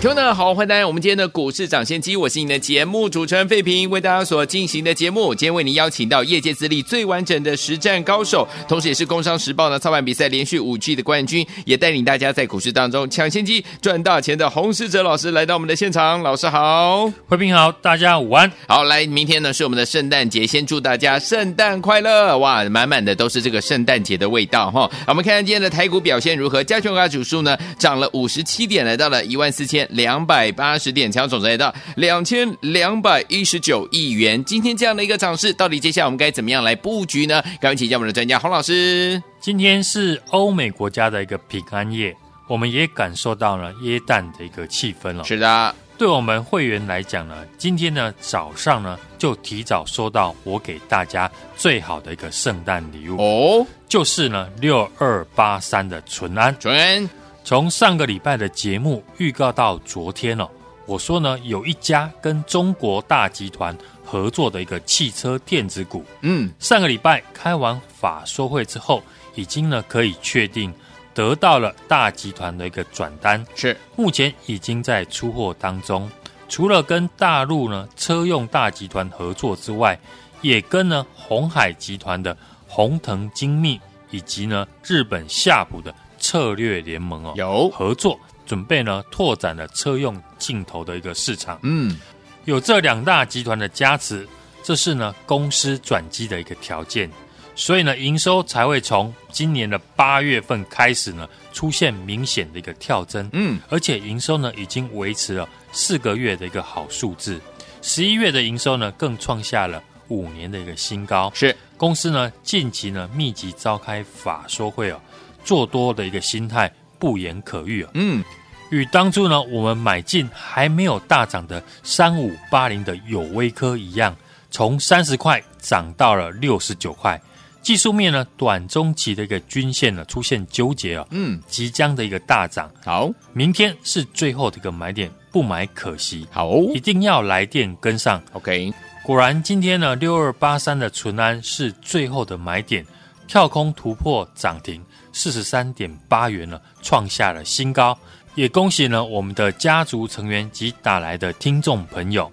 听众们好，欢迎大家！我们今天的股市抢先机，我是你的节目主持人费平，为大家所进行的节目，今天为您邀请到业界资历最完整的实战高手，同时也是工商时报的操盘比赛连续五季的冠军，也带领大家在股市当中抢先机赚大钱的洪世哲老师来到我们的现场。老师好，费平好，大家午安。好，来，明天呢是我们的圣诞节，先祝大家圣诞快乐！哇，满满的都是这个圣诞节的味道哈。我们看看今天的台股表现如何？加权指数呢涨了五十七点，来到了一万四千。两百八十点，强总值来到两千两百一十九亿元。今天这样的一个涨势，到底接下来我们该怎么样来布局呢？赶快请教我们的专家洪老师。今天是欧美国家的一个平安夜，我们也感受到了耶诞的一个气氛了。是的，对我们会员来讲呢，今天呢早上呢就提早收到我给大家最好的一个圣诞礼物哦，就是呢六二八三的淳安。淳安。从上个礼拜的节目预告到昨天哦，我说呢，有一家跟中国大集团合作的一个汽车电子股，嗯，上个礼拜开完法说会之后，已经呢可以确定得到了大集团的一个转单，是目前已经在出货当中。除了跟大陆呢车用大集团合作之外，也跟呢鸿海集团的鸿腾精密以及呢日本夏普的。策略联盟哦，有合作，准备呢拓展了车用镜头的一个市场。嗯，有这两大集团的加持，这是呢公司转机的一个条件。所以呢，营收才会从今年的八月份开始呢出现明显的一个跳增。嗯，而且营收呢已经维持了四个月的一个好数字。十一月的营收呢更创下了五年的一个新高。是公司呢近期呢密集召开法说会哦。做多的一个心态不言可喻啊，嗯，与当初呢我们买进还没有大涨的三五八零的有威科一样，从三十块涨到了六十九块。技术面呢，短中期的一个均线呢出现纠结啊，嗯，即将的一个大涨。好，明天是最后的一个买点，不买可惜。好，一定要来电跟上。OK，果然今天呢六二八三的淳安是最后的买点，跳空突破涨停。四十三点八元呢，创下了新高，也恭喜呢我们的家族成员及打来的听众朋友。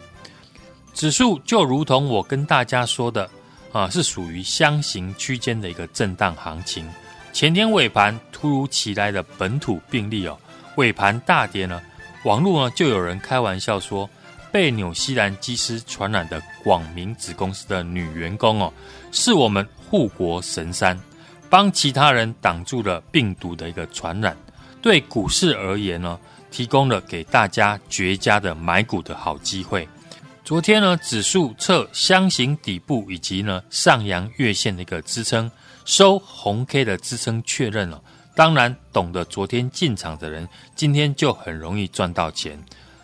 指数就如同我跟大家说的啊，是属于箱型区间的一个震荡行情。前天尾盘突如其来的本土病例哦，尾盘大跌呢，网络呢就有人开玩笑说，被纽西兰机师传染的广明子公司的女员工哦，是我们护国神山。帮其他人挡住了病毒的一个传染，对股市而言呢，提供了给大家绝佳的买股的好机会。昨天呢，指数测箱型底部以及呢上扬月线的一个支撑，收红 K 的支撑确认了。当然，懂得昨天进场的人，今天就很容易赚到钱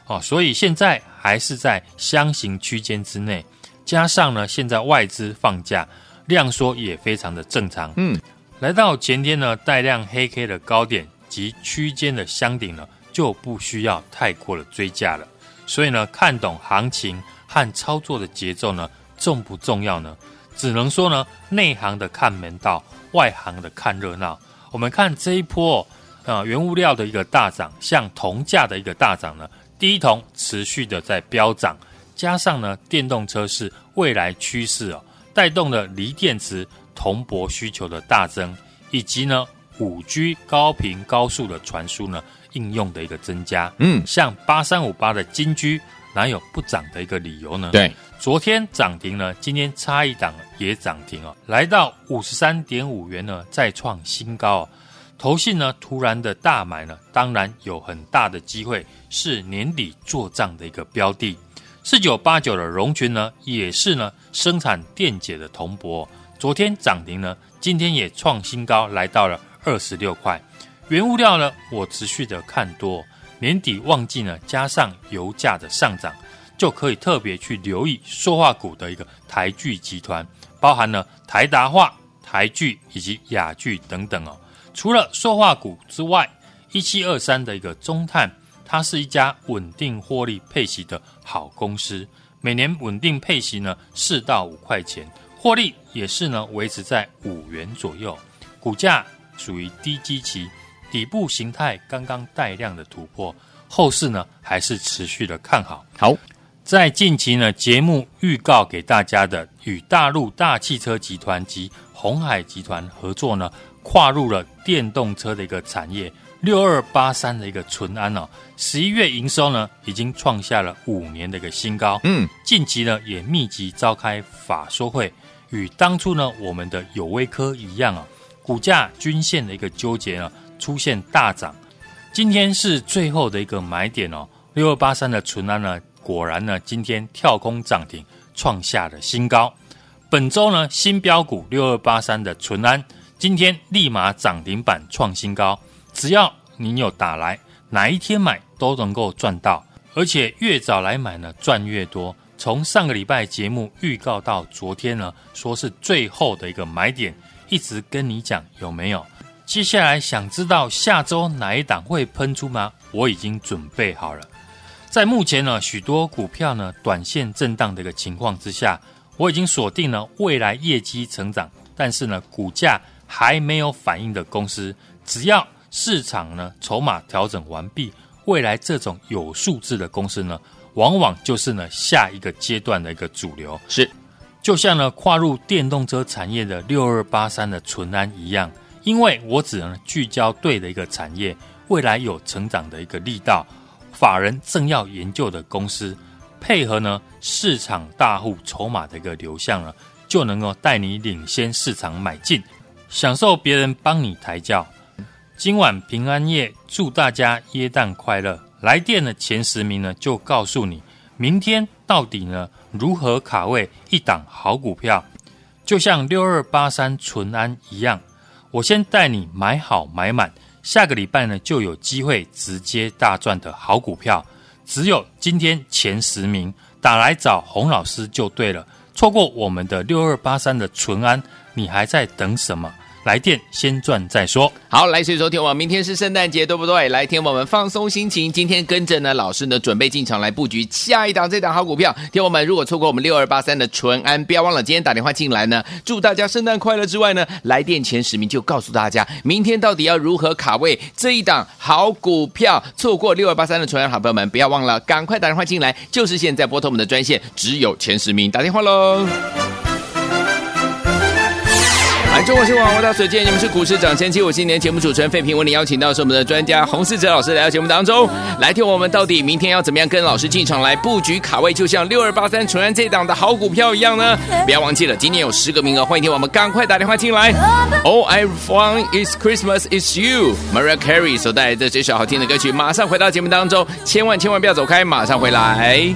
哦。所以现在还是在箱型区间之内，加上呢，现在外资放假。量缩也非常的正常，嗯，来到前天呢带量黑 K 的高点及区间的箱顶呢，就不需要太过的追价了。所以呢，看懂行情和操作的节奏呢，重不重要呢？只能说呢，内行的看门道，外行的看热闹。我们看这一波啊、呃，原物料的一个大涨，像铜价的一个大涨呢，第一铜持续的在飙涨，加上呢，电动车是未来趋势哦。带动了锂电池铜箔需求的大增，以及呢五 G 高频高速的传输呢应用的一个增加。嗯，像八三五八的金居哪有不涨的一个理由呢？对，昨天涨停呢，今天差一档也涨停哦，来到五十三点五元呢，再创新高哦。投信呢突然的大买呢，当然有很大的机会是年底做账的一个标的。四九八九的荣群呢，也是呢生产电解的铜箔，昨天涨停呢，今天也创新高，来到了二十六块。原物料呢，我持续的看多，年底旺季呢，加上油价的上涨，就可以特别去留意塑化股的一个台聚集团，包含了台达化、台聚以及亚聚等等哦。除了塑化股之外，一七二三的一个中碳，它是一家稳定获利配息的好公司，每年稳定配息呢四到五块钱，获利也是呢维持在五元左右，股价属于低基期，底部形态刚刚带量的突破，后市呢还是持续的看好。好。在近期呢，节目预告给大家的，与大陆大汽车集团及鸿海集团合作呢，跨入了电动车的一个产业。六二八三的一个淳安哦，十一月营收呢，已经创下了五年的一个新高。嗯，近期呢，也密集召开法说会，与当初呢，我们的有威科一样啊，股价均线的一个纠结呢，出现大涨。今天是最后的一个买点哦，六二八三的淳安呢。果然呢，今天跳空涨停，创下了新高。本周呢，新标股六二八三的淳安，今天立马涨停板创新高。只要你有打来，哪一天买都能够赚到，而且越早来买呢，赚越多。从上个礼拜节目预告到昨天呢，说是最后的一个买点，一直跟你讲有没有？接下来想知道下周哪一档会喷出吗？我已经准备好了。在目前呢，许多股票呢短线震荡的一个情况之下，我已经锁定了未来业绩成长，但是呢股价还没有反应的公司。只要市场呢筹码调整完毕，未来这种有数字的公司呢，往往就是呢下一个阶段的一个主流。是，就像呢跨入电动车产业的六二八三的淳安一样，因为我只能聚焦对的一个产业，未来有成长的一个力道。法人正要研究的公司，配合呢市场大户筹码的一个流向呢，就能够带你领先市场买进，享受别人帮你抬轿。今晚平安夜，祝大家耶诞快乐！来电的前十名呢，就告诉你明天到底呢如何卡位一档好股票，就像六二八三淳安一样，我先带你买好买满。下个礼拜呢，就有机会直接大赚的好股票，只有今天前十名打来找洪老师就对了。错过我们的六二八三的淳安，你还在等什么？来电先赚再说。好，来，所以说听我明天是圣诞节，对不对？来听我们放松心情，今天跟着呢老师呢准备进场来布局下一档这档好股票。听我们如果错过我们六二八三的淳安，不要忘了今天打电话进来呢，祝大家圣诞快乐之外呢，来电前十名就告诉大家，明天到底要如何卡位这一档好股票。错过六二八三的淳安，好朋友们不要忘了，赶快打电话进来，就是现在拨通我们的专线，只有前十名打电话喽。中国新闻网，我大所见，你们是股市涨先机。我今年节目主持人费平，为你邀请到是我们的专家洪世哲老师来到节目当中，来听我们到底明天要怎么样跟老师进场来布局卡位，就像六二八三纯安这档的好股票一样呢？不要忘记了，今天有十个名额，欢迎听我们赶快打电话进来。All I want is Christmas is you，Maria Carey 所带来的这首好听的歌曲，马上回到节目当中，千万千万不要走开，马上回来。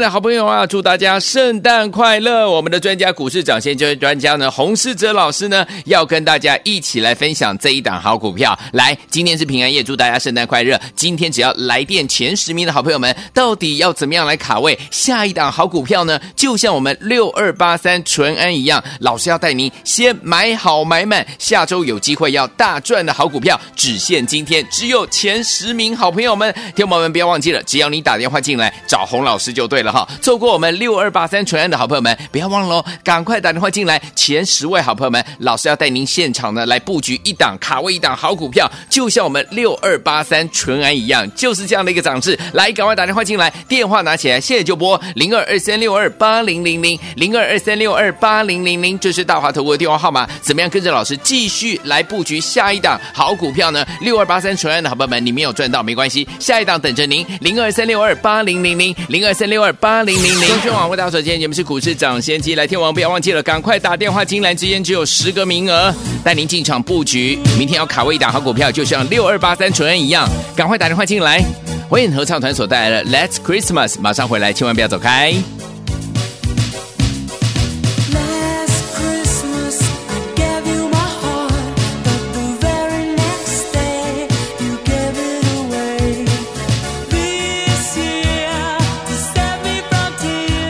的好朋友啊，祝大家圣诞快乐！我们的专家股市涨先机专家呢，洪世哲老师呢，要跟大家一起来分享这一档好股票。来，今天是平安夜，祝大家圣诞快乐！今天只要来电前十名的好朋友们，到底要怎么样来卡位下一档好股票呢？就像我们六二八三淳安一样，老师要带您先买好买满，下周有机会要大赚的好股票，只限今天，只有前十名好朋友们，听友们不要忘记了，只要你打电话进来找洪老师就对。了哈。错过我们六二八三纯安的好朋友们，不要忘了哦，赶快打电话进来。前十位好朋友们，老师要带您现场呢来布局一档卡位一档好股票，就像我们六二八三纯安一样，就是这样的一个涨势。来，赶快打电话进来，电话拿起来，现在就拨零二二三六二八零零零零二二三六二八零零零，这是大华投顾的电话号码。怎么样跟着老师继续来布局下一档好股票呢？六二八三纯安的好朋友们，你没有赚到没关系，下一档等着您。零二三六二八零零零零二三六二八零零零。中宣网为大家所见，你们是股市涨先机，来天王不要忘记了，赶快打电话进来，之间只有十个名额，带您进场布局。明天要卡位一档好股票，就像六二八三纯恩一样，赶快打电话进来。欢迎合唱团所带来的《Let's Christmas》，马上回来，千万不要走开。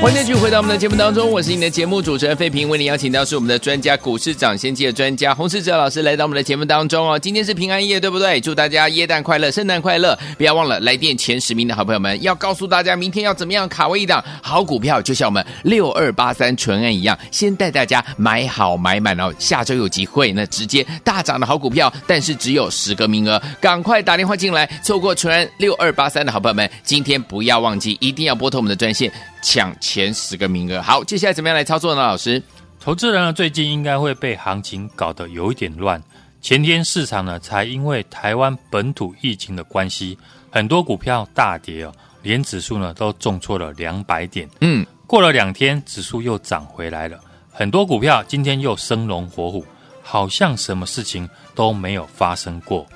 欢迎继续回到我们的节目当中，我是你的节目主持人费平，为你邀请到是我们的专家股市涨先机的专家洪世哲老师来到我们的节目当中哦。今天是平安夜，对不对？祝大家耶诞快乐，圣诞快乐！不要忘了来电前十名的好朋友们，要告诉大家明天要怎么样卡位一档好股票，就像我们六二八三纯安一样，先带大家买好买满哦。下周有机会，那直接大涨的好股票，但是只有十个名额，赶快打电话进来，错过纯安六二八三的好朋友们，今天不要忘记，一定要拨通我们的专线。抢前十个名额，好，接下来怎么样来操作呢？老师，投资人呢最近应该会被行情搞得有一点乱。前天市场呢才因为台湾本土疫情的关系，很多股票大跌哦，连指数呢都重挫了两百点。嗯，过了两天，指数又涨回来了，很多股票今天又生龙活虎，好像什么事情都没有发生过。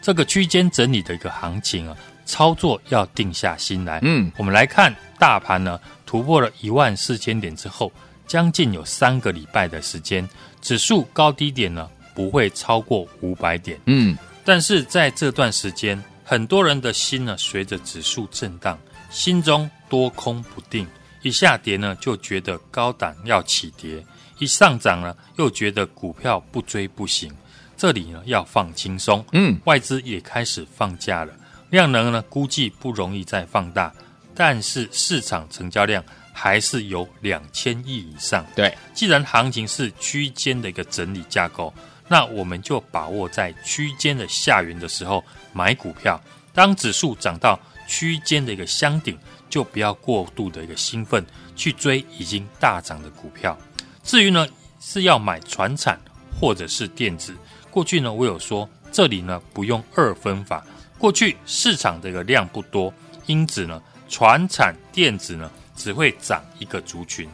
这个区间整理的一个行情啊，操作要定下心来。嗯，我们来看大盘呢。突破了一万四千点之后，将近有三个礼拜的时间，指数高低点呢不会超过五百点。嗯，但是在这段时间，很多人的心呢随着指数震荡，心中多空不定，一下跌呢就觉得高档要起跌，一上涨呢又觉得股票不追不行。这里呢要放轻松。嗯，外资也开始放假了，量能呢估计不容易再放大。但是市场成交量还是有两千亿以上。对，既然行情是区间的一个整理架构，那我们就把握在区间的下缘的时候买股票。当指数涨到区间的一个箱顶，就不要过度的一个兴奋去追已经大涨的股票。至于呢是要买船产或者是电子，过去呢我有说这里呢不用二分法。过去市场的一个量不多，因此呢。传产电子呢，只会涨一个族群。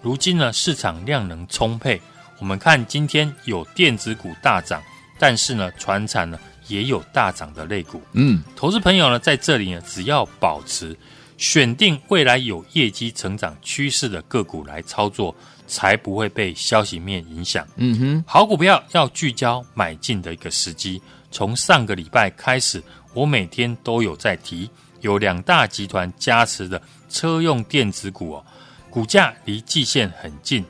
如今呢，市场量能充沛，我们看今天有电子股大涨，但是呢，船产呢也有大涨的类股。嗯，投资朋友呢，在这里呢，只要保持选定未来有业绩成长趋势的个股来操作，才不会被消息面影响。嗯哼，好股票要聚焦买进的一个时机。从上个礼拜开始，我每天都有在提。有两大集团加持的车用电子股哦，股价离季线很近。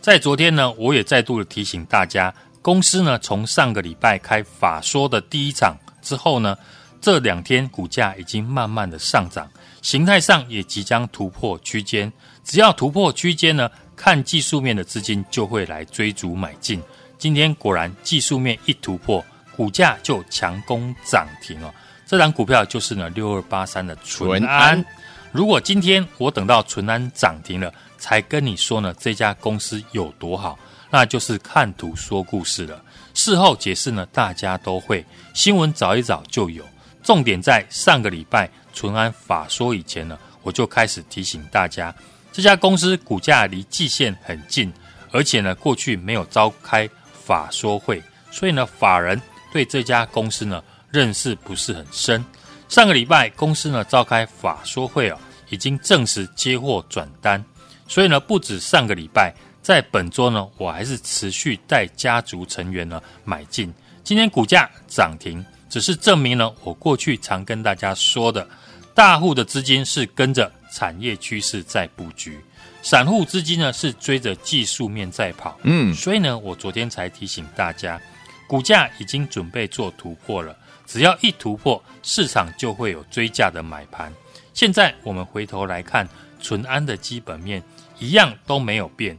在昨天呢，我也再度的提醒大家，公司呢从上个礼拜开法说的第一场之后呢，这两天股价已经慢慢的上涨，形态上也即将突破区间。只要突破区间呢，看技术面的资金就会来追逐买进。今天果然技术面一突破，股价就强攻涨停哦。这档股票就是呢六二八三的纯安。如果今天我等到纯安涨停了，才跟你说呢这家公司有多好，那就是看图说故事了。事后解释呢，大家都会，新闻找一找就有。重点在上个礼拜纯安法说以前呢，我就开始提醒大家，这家公司股价离季线很近，而且呢过去没有召开法说会，所以呢法人对这家公司呢。认识不是很深。上个礼拜公司呢召开法说会哦，已经正式接货转单，所以呢不止上个礼拜，在本周呢我还是持续带家族成员呢买进。今天股价涨停，只是证明了我过去常跟大家说的，大户的资金是跟着产业趋势在布局，散户资金呢是追着技术面在跑。嗯，所以呢我昨天才提醒大家，股价已经准备做突破了。只要一突破，市场就会有追价的买盘。现在我们回头来看，淳安的基本面一样都没有变，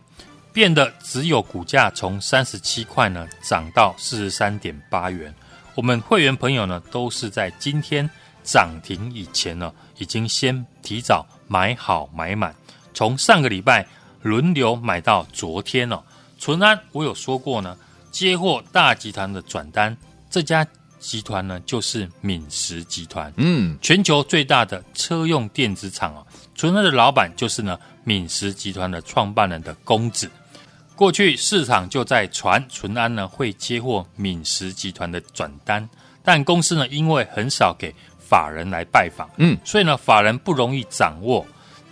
变的只有股价从三十七块呢涨到四十三点八元。我们会员朋友呢都是在今天涨停以前呢，已经先提早买好买满，从上个礼拜轮流买到昨天了。淳安我有说过呢，接获大集团的转单，这家。集团呢，就是敏实集团，嗯，全球最大的车用电子厂啊。纯安的老板就是呢，敏实集团的创办人的公子。过去市场就在传淳安呢会接获敏实集团的转单，但公司呢因为很少给法人来拜访，嗯，所以呢法人不容易掌握。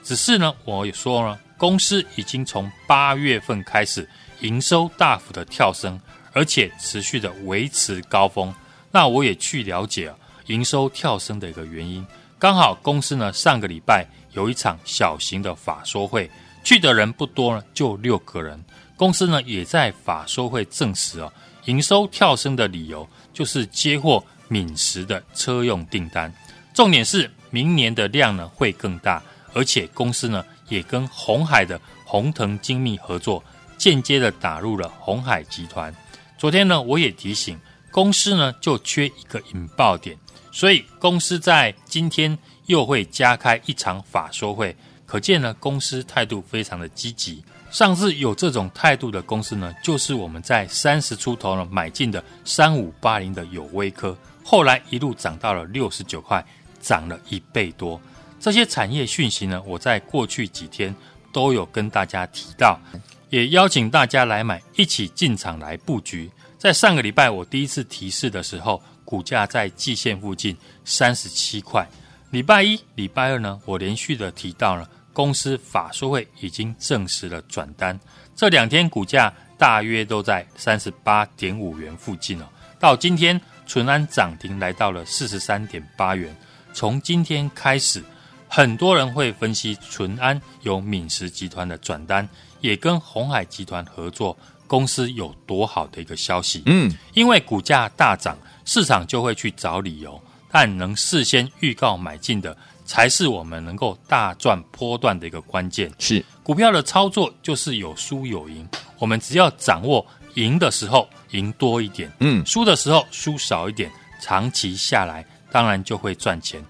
只是呢，我也说呢，公司已经从八月份开始营收大幅的跳升，而且持续的维持高峰。那我也去了解啊，营收跳升的一个原因。刚好公司呢上个礼拜有一场小型的法说会，去的人不多呢，就六个人。公司呢也在法说会证实啊，营收跳升的理由就是接获敏实的车用订单。重点是明年的量呢会更大，而且公司呢也跟鸿海的鸿腾精密合作，间接的打入了鸿海集团。昨天呢我也提醒。公司呢就缺一个引爆点，所以公司在今天又会加开一场法说会，可见呢公司态度非常的积极。上次有这种态度的公司呢，就是我们在三十出头呢买进的三五八零的有威科，后来一路涨到了六十九块，涨了一倍多。这些产业讯息呢，我在过去几天都有跟大家提到，也邀请大家来买，一起进场来布局。在上个礼拜我第一次提示的时候，股价在季线附近三十七块。礼拜一、礼拜二呢，我连续的提到了公司法说会已经证实了转单。这两天股价大约都在三十八点五元附近哦。到今天，淳安涨停来到了四十三点八元。从今天开始，很多人会分析淳安有敏实集团的转单，也跟鸿海集团合作。公司有多好的一个消息？嗯，因为股价大涨，市场就会去找理由，但能事先预告买进的，才是我们能够大赚波段的一个关键。是股票的操作就是有输有赢，我们只要掌握赢的时候赢多一点，嗯，输的时候输少一点，长期下来当然就会赚钱。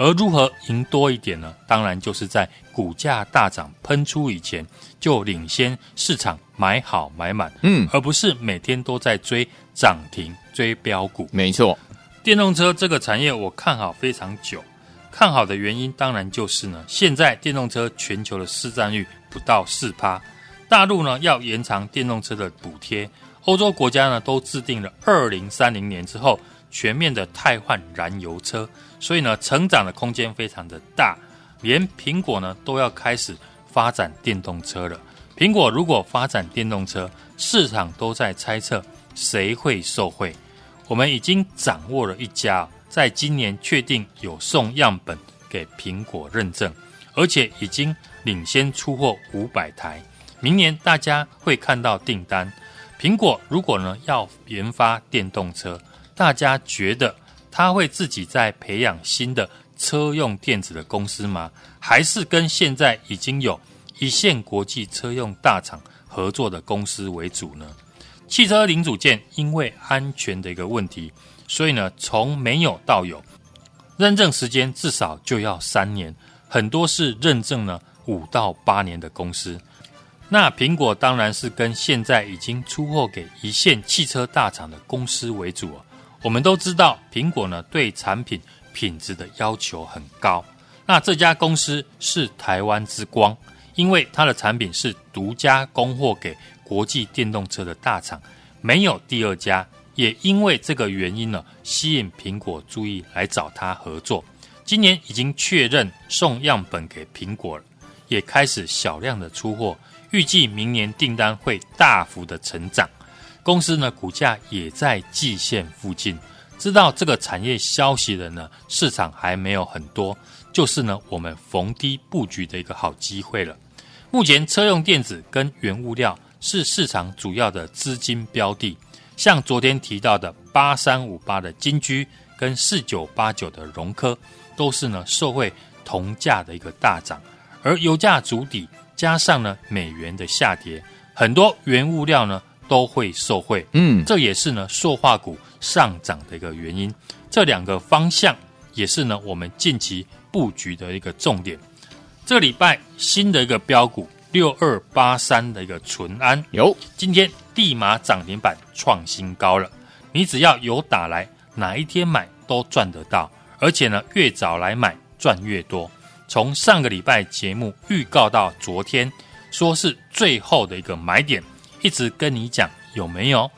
而如何赢多一点呢？当然就是在股价大涨喷出以前，就领先市场买好买满，嗯，而不是每天都在追涨停、追标股。没错，电动车这个产业我看好非常久，看好的原因当然就是呢，现在电动车全球的市占率不到四趴，大陆呢要延长电动车的补贴，欧洲国家呢都制定了二零三零年之后全面的汰换燃油车。所以呢，成长的空间非常的大，连苹果呢都要开始发展电动车了。苹果如果发展电动车，市场都在猜测谁会受惠。我们已经掌握了一家，在今年确定有送样本给苹果认证，而且已经领先出货五百台。明年大家会看到订单。苹果如果呢要研发电动车，大家觉得？他会自己在培养新的车用电子的公司吗？还是跟现在已经有一线国际车用大厂合作的公司为主呢？汽车零组件因为安全的一个问题，所以呢，从没有到有，认证时间至少就要三年，很多是认证呢五到八年的公司。那苹果当然是跟现在已经出货给一线汽车大厂的公司为主啊。我们都知道，苹果呢对产品品质的要求很高。那这家公司是台湾之光，因为它的产品是独家供货给国际电动车的大厂，没有第二家。也因为这个原因呢，吸引苹果注意来找它合作。今年已经确认送样本给苹果了，也开始小量的出货，预计明年订单会大幅的成长。公司呢，股价也在季线附近。知道这个产业消息的呢，市场还没有很多，就是呢，我们逢低布局的一个好机会了。目前车用电子跟原物料是市场主要的资金标的，像昨天提到的八三五八的金居跟四九八九的融科，都是呢受惠铜价的一个大涨。而油价筑底，加上呢美元的下跌，很多原物料呢都会受惠。嗯，这也是呢塑化股上涨的一个原因。这两个方向也是呢我们近期布局的一个重点。这个礼拜新的一个标股六二八三的一个淳安，有今天立马涨停板创新高了。你只要有打来，哪一天买都赚得到，而且呢越早来买赚越多。从上个礼拜节目预告到昨天，说是最后的一个买点，一直跟你讲有没有？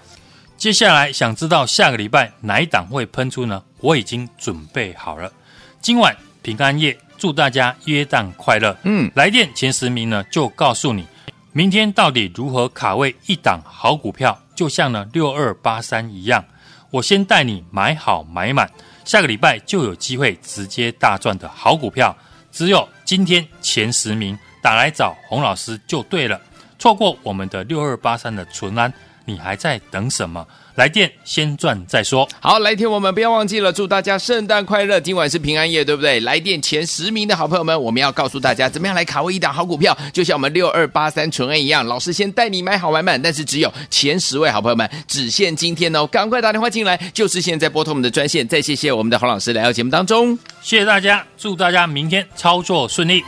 接下来想知道下个礼拜哪一档会喷出呢？我已经准备好了。今晚平安夜，祝大家耶诞快乐。嗯，来电前十名呢，就告诉你明天到底如何卡位一档好股票，就像呢六二八三一样，我先带你买好买满，下个礼拜就有机会直接大赚的好股票。只有今天前十名打来找洪老师就对了，错过我们的六二八三的淳安，你还在等什么？来电先赚再说。好，来电我们不要忘记了，祝大家圣诞快乐！今晚是平安夜，对不对？来电前十名的好朋友们，我们要告诉大家怎么样来卡位一档好股票，就像我们六二八三纯安一样，老师先带你买好买满，但是只有前十位好朋友们，只限今天哦，赶快打电话进来，就是现在拨通我们的专线。再谢谢我们的洪老师来到节目当中，谢谢大家，祝大家明天操作顺利。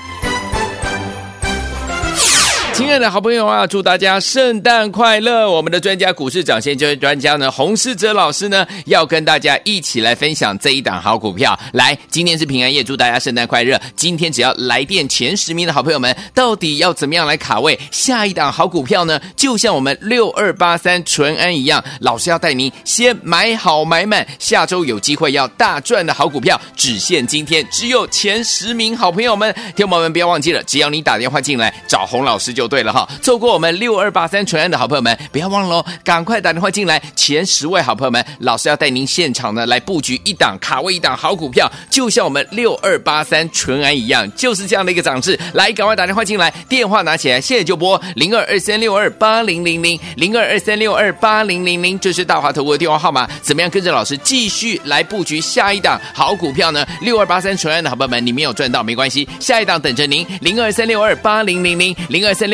亲爱的好朋友啊，祝大家圣诞快乐！我们的专家股市涨先机专家呢，洪世哲老师呢，要跟大家一起来分享这一档好股票。来，今天是平安夜，祝大家圣诞快乐！今天只要来电前十名的好朋友们，到底要怎么样来卡位下一档好股票呢？就像我们六二八三淳安一样，老师要带您先买好买满，下周有机会要大赚的好股票，只限今天，只有前十名好朋友们。听众朋友们不要忘记了，只要你打电话进来找洪老师就。对了哈，错过我们六二八三纯安的好朋友们，不要忘了哦，赶快打电话进来。前十位好朋友们，老师要带您现场呢来布局一档卡位一档好股票，就像我们六二八三纯安一样，就是这样的一个涨势。来，赶快打电话进来，电话拿起来，现在就拨零二二三六二八零零零零二二三六二八零零零，这是大华投顾的电话号码。怎么样跟着老师继续来布局下一档好股票呢？六二八三纯安的好朋友们，你没有赚到没关系，下一档等着您。零二三六二八零零零零二三六